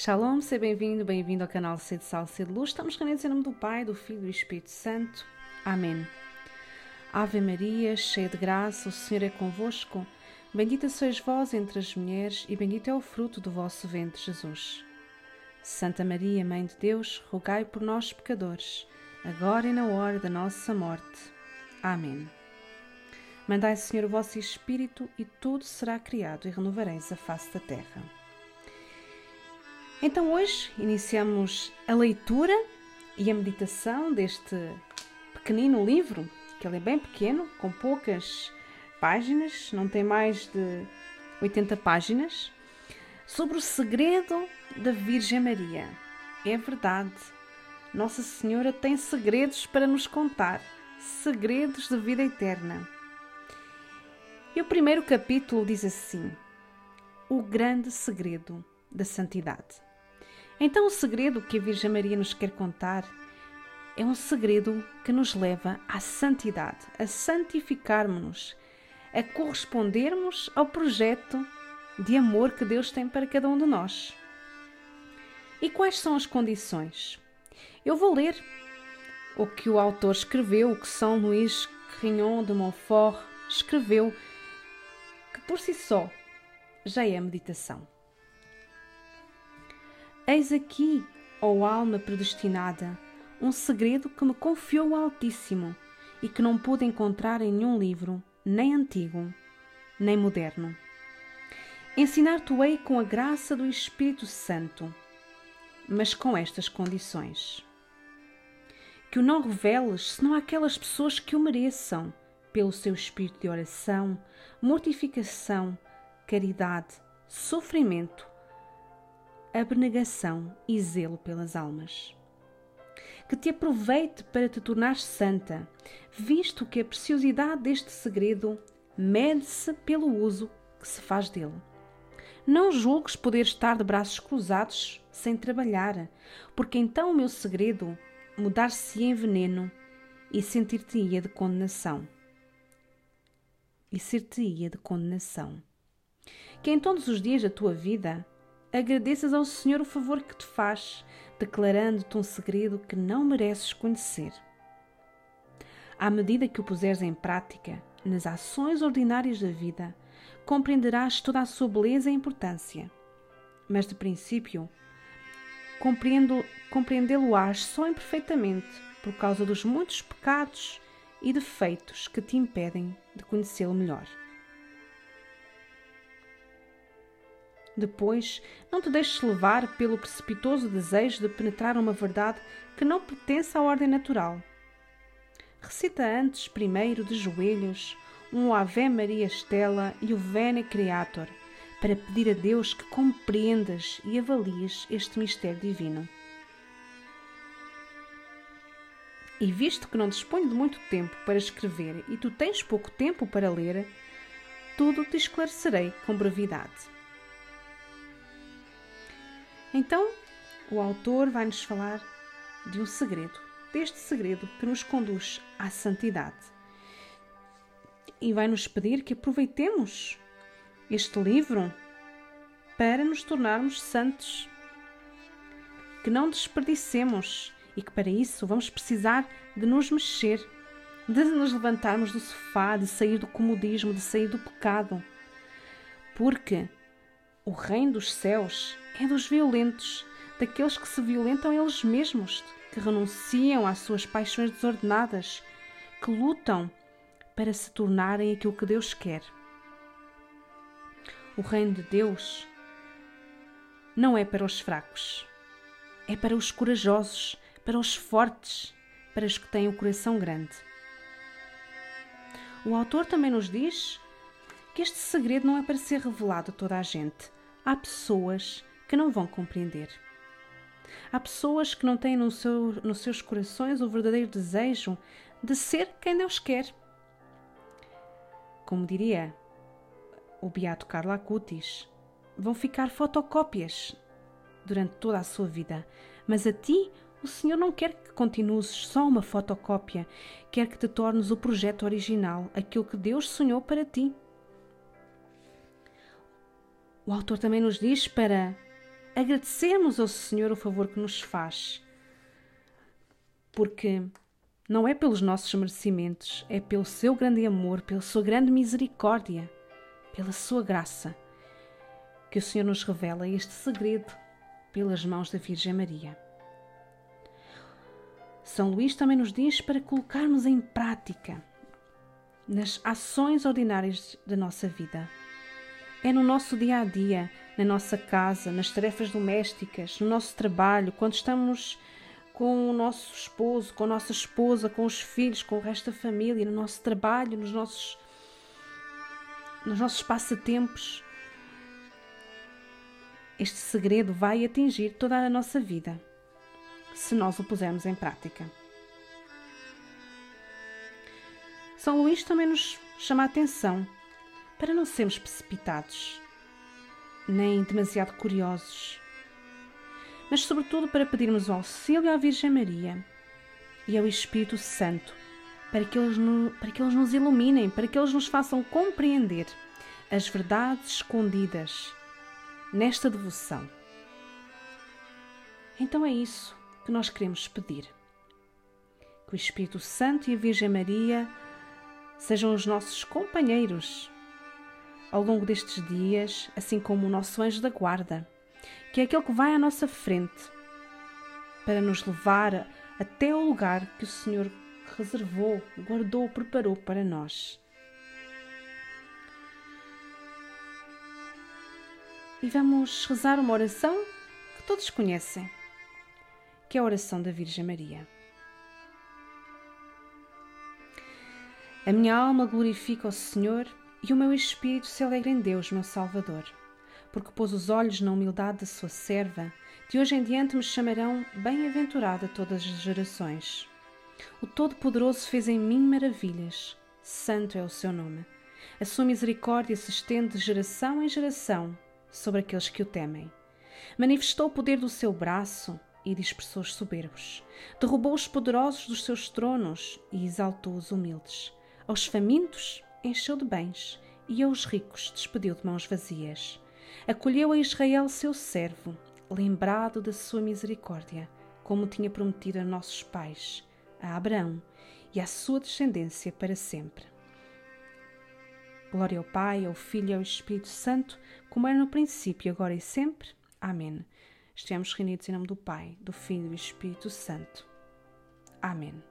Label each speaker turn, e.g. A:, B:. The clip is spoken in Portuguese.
A: Shalom, seja bem-vindo, bem-vindo ao canal C de Sal, C de Luz. Estamos reunidos em nome do Pai, do Filho e do Espírito Santo. Amém. Ave Maria, cheia de graça, o Senhor é convosco. Bendita sois vós entre as mulheres e bendito é o fruto do vosso ventre, Jesus. Santa Maria, Mãe de Deus, rogai por nós, pecadores, agora e na hora da nossa morte. Amém. Mandai, Senhor, o vosso Espírito e tudo será criado e renovareis a face da terra. Então hoje iniciamos a leitura e a meditação deste pequenino livro, que ele é bem pequeno, com poucas páginas, não tem mais de 80 páginas, sobre o segredo da Virgem Maria. É verdade, Nossa Senhora tem segredos para nos contar, segredos de vida eterna. E o primeiro capítulo diz assim: O grande segredo da santidade. Então, o segredo que a Virgem Maria nos quer contar é um segredo que nos leva à santidade, a santificarmos-nos, a correspondermos ao projeto de amor que Deus tem para cada um de nós. E quais são as condições? Eu vou ler o que o autor escreveu, o que São Luís Grignon de Montfort escreveu, que por si só já é meditação. Eis aqui, ó alma predestinada, um segredo que me confiou o Altíssimo e que não pude encontrar em nenhum livro, nem antigo, nem moderno. Ensinar-te-ei com a graça do Espírito Santo, mas com estas condições. Que o não reveles senão àquelas pessoas que o mereçam, pelo seu espírito de oração, mortificação, caridade, sofrimento abnegação e zelo pelas almas. Que te aproveite para te tornar santa, visto que a preciosidade deste segredo mede-se pelo uso que se faz dele. Não julgues poder estar de braços cruzados sem trabalhar, porque então o meu segredo mudar-se em veneno e sentir-te-ia de condenação. E ser-te-ia de condenação. Que em todos os dias da tua vida agradeças ao Senhor o favor que te faz, declarando-te um segredo que não mereces conhecer. À medida que o puseres em prática, nas ações ordinárias da vida, compreenderás toda a sua beleza e importância. Mas, de princípio, compreendê-lo-ás só imperfeitamente por causa dos muitos pecados e defeitos que te impedem de conhecê-lo melhor. Depois, não te deixes levar pelo precipitoso desejo de penetrar uma verdade que não pertence à ordem natural. Recita antes, primeiro, de joelhos, um Ave Maria Stella e o Vene Creator, para pedir a Deus que compreendas e avalies este mistério divino. E visto que não disponho de muito tempo para escrever e tu tens pouco tempo para ler, tudo te esclarecerei com brevidade. Então, o autor vai nos falar de um segredo, deste segredo que nos conduz à santidade. E vai nos pedir que aproveitemos este livro para nos tornarmos santos, que não desperdicemos e que para isso vamos precisar de nos mexer, de nos levantarmos do sofá, de sair do comodismo, de sair do pecado. Porque o reino dos céus é dos violentos, daqueles que se violentam eles mesmos, que renunciam às suas paixões desordenadas, que lutam para se tornarem aquilo que Deus quer. O reino de Deus não é para os fracos, é para os corajosos, para os fortes, para os que têm o coração grande. O autor também nos diz que este segredo não é para ser revelado a toda a gente. Há pessoas que não vão compreender. Há pessoas que não têm no seu, nos seus corações o verdadeiro desejo de ser quem Deus quer. Como diria o beato Carlo Acutis, vão ficar fotocópias durante toda a sua vida, mas a ti o Senhor não quer que continues só uma fotocópia, quer que te tornes o projeto original, aquilo que Deus sonhou para ti. O autor também nos diz para agradecermos ao Senhor o favor que nos faz. Porque não é pelos nossos merecimentos, é pelo seu grande amor, pela sua grande misericórdia, pela sua graça, que o Senhor nos revela este segredo pelas mãos da Virgem Maria. São Luís também nos diz para colocarmos em prática nas ações ordinárias da nossa vida. É no nosso dia a dia, na nossa casa, nas tarefas domésticas, no nosso trabalho, quando estamos com o nosso esposo, com a nossa esposa, com os filhos, com o resto da família, no nosso trabalho, nos nossos, nos nossos passatempos. Este segredo vai atingir toda a nossa vida se nós o pusermos em prática. São Luís também nos chama a atenção para não sermos precipitados, nem demasiado curiosos mas sobretudo para pedirmos auxílio à Virgem Maria e ao Espírito Santo, para que, eles no, para que eles nos iluminem, para que eles nos façam compreender as verdades escondidas nesta devoção. Então é isso que nós queremos pedir. Que o Espírito Santo e a Virgem Maria sejam os nossos companheiros ao longo destes dias, assim como o nosso anjo da guarda que é aquele que vai à nossa frente para nos levar até o lugar que o Senhor reservou, guardou, preparou para nós. E vamos rezar uma oração que todos conhecem, que é a oração da Virgem Maria. A minha alma glorifica o Senhor e o meu espírito se alegra em Deus, meu Salvador porque pôs os olhos na humildade da sua serva, de hoje em diante me chamarão bem-aventurada todas as gerações. O Todo-Poderoso fez em mim maravilhas, santo é o seu nome. A sua misericórdia se estende de geração em geração sobre aqueles que o temem. Manifestou o poder do seu braço e dispersou os soberbos. Derrubou os poderosos dos seus tronos e exaltou os humildes. Aos famintos encheu de bens e aos ricos despediu de mãos vazias acolheu a Israel seu servo, lembrado da sua misericórdia, como tinha prometido a nossos pais, a Abraão e à sua descendência para sempre. Glória ao Pai, ao Filho e ao Espírito Santo, como era no princípio, agora e sempre. Amém. Estamos reunidos em nome do Pai, do Filho e do Espírito Santo. Amém.